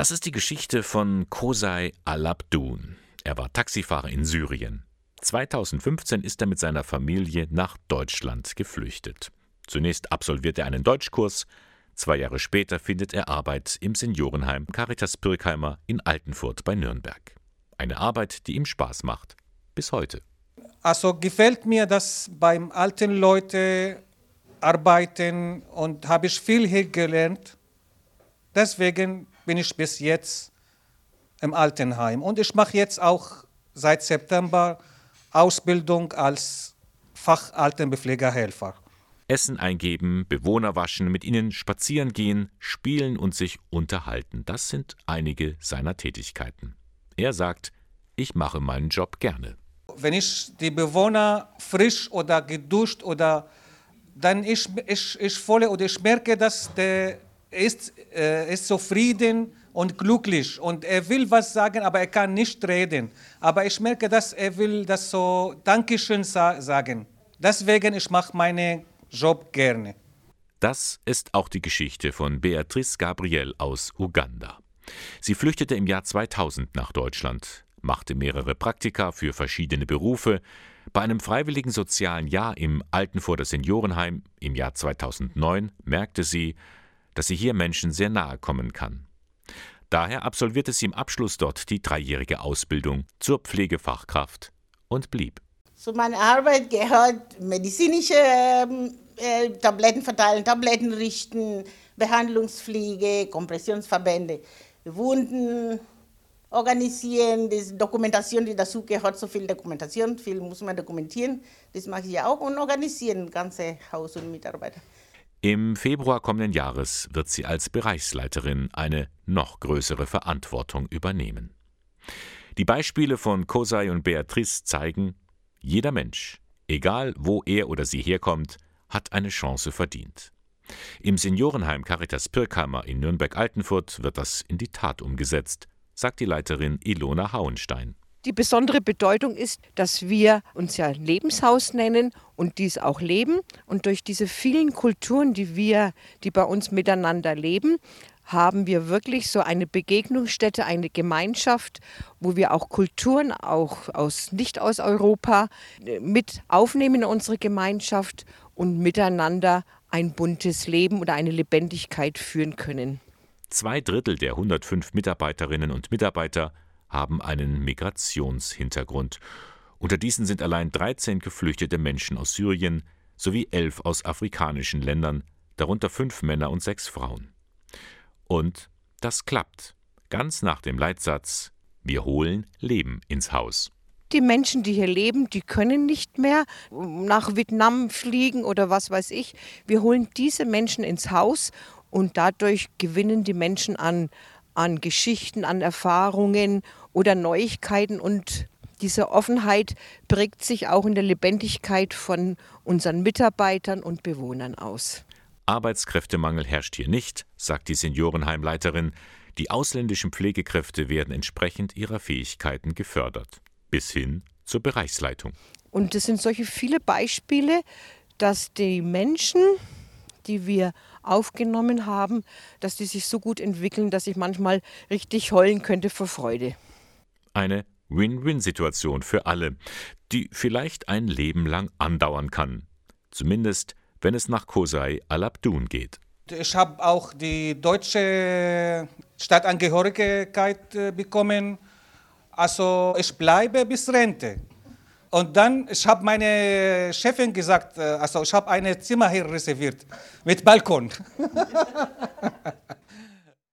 Das ist die Geschichte von Kosai Alabdun. Er war Taxifahrer in Syrien. 2015 ist er mit seiner Familie nach Deutschland geflüchtet. Zunächst absolviert er einen Deutschkurs, zwei Jahre später findet er Arbeit im Seniorenheim Caritas Pirkheimer in Altenfurt bei Nürnberg. Eine Arbeit, die ihm Spaß macht. Bis heute. Also gefällt mir das beim alten Leute arbeiten und habe ich viel hier gelernt. Deswegen bin ich bis jetzt im Altenheim. Und ich mache jetzt auch seit September Ausbildung als Fachaltenbepflegerhelfer. Essen eingeben, Bewohner waschen, mit ihnen spazieren gehen, spielen und sich unterhalten. Das sind einige seiner Tätigkeiten. Er sagt, ich mache meinen Job gerne. Wenn ich die Bewohner frisch oder geduscht oder dann ich, ich, ich volle oder ich merke, dass der ist, äh, ist zufrieden und glücklich und er will was sagen, aber er kann nicht reden. Aber ich merke, dass er will das so Dankeschön sa sagen. Deswegen ich mache meinen Job gerne. Das ist auch die Geschichte von Beatrice Gabriel aus Uganda. Sie flüchtete im Jahr 2000 nach Deutschland, machte mehrere Praktika für verschiedene Berufe. Bei einem freiwilligen sozialen Jahr im Altenfurter Seniorenheim im Jahr 2009 merkte sie, dass sie hier Menschen sehr nahe kommen kann. Daher absolvierte sie im Abschluss dort die dreijährige Ausbildung zur Pflegefachkraft und blieb. Zu meiner Arbeit gehört medizinische ähm, äh, Tabletten verteilen, Tabletten richten, Behandlungspflege, Kompressionsverbände, Wunden organisieren, die Dokumentation, die dazu gehört, so viel Dokumentation, viel muss man dokumentieren, das mache ich ja auch und organisieren ganze Haus und Mitarbeiter. Im Februar kommenden Jahres wird sie als Bereichsleiterin eine noch größere Verantwortung übernehmen. Die Beispiele von Kosai und Beatrice zeigen, jeder Mensch, egal wo er oder sie herkommt, hat eine Chance verdient. Im Seniorenheim Caritas Pirkheimer in Nürnberg-Altenfurt wird das in die Tat umgesetzt, sagt die Leiterin Ilona Hauenstein. Die besondere Bedeutung ist, dass wir uns ja Lebenshaus nennen und dies auch leben. Und durch diese vielen Kulturen, die wir, die bei uns miteinander leben, haben wir wirklich so eine Begegnungsstätte, eine Gemeinschaft, wo wir auch Kulturen, auch aus nicht aus Europa, mit aufnehmen in unsere Gemeinschaft und miteinander ein buntes Leben oder eine Lebendigkeit führen können. Zwei Drittel der 105 Mitarbeiterinnen und Mitarbeiter haben einen Migrationshintergrund. Unter diesen sind allein 13 geflüchtete Menschen aus Syrien sowie elf aus afrikanischen Ländern, darunter fünf Männer und sechs Frauen. Und das klappt, ganz nach dem Leitsatz Wir holen Leben ins Haus. Die Menschen, die hier leben, die können nicht mehr nach Vietnam fliegen oder was weiß ich. Wir holen diese Menschen ins Haus und dadurch gewinnen die Menschen an, an Geschichten, an Erfahrungen oder Neuigkeiten und diese Offenheit prägt sich auch in der Lebendigkeit von unseren Mitarbeitern und Bewohnern aus. Arbeitskräftemangel herrscht hier nicht, sagt die Seniorenheimleiterin. Die ausländischen Pflegekräfte werden entsprechend ihrer Fähigkeiten gefördert, bis hin zur Bereichsleitung. Und es sind solche viele Beispiele, dass die Menschen, die wir aufgenommen haben, dass die sich so gut entwickeln, dass ich manchmal richtig heulen könnte vor Freude. Eine Win-Win-Situation für alle, die vielleicht ein Leben lang andauern kann. Zumindest, wenn es nach Kosai Alabdun geht. Ich habe auch die deutsche Staatsangehörigkeit äh, bekommen. Also ich bleibe bis Rente. Und dann, ich habe meine Chefin gesagt, äh, also ich habe ein Zimmer hier reserviert mit Balkon.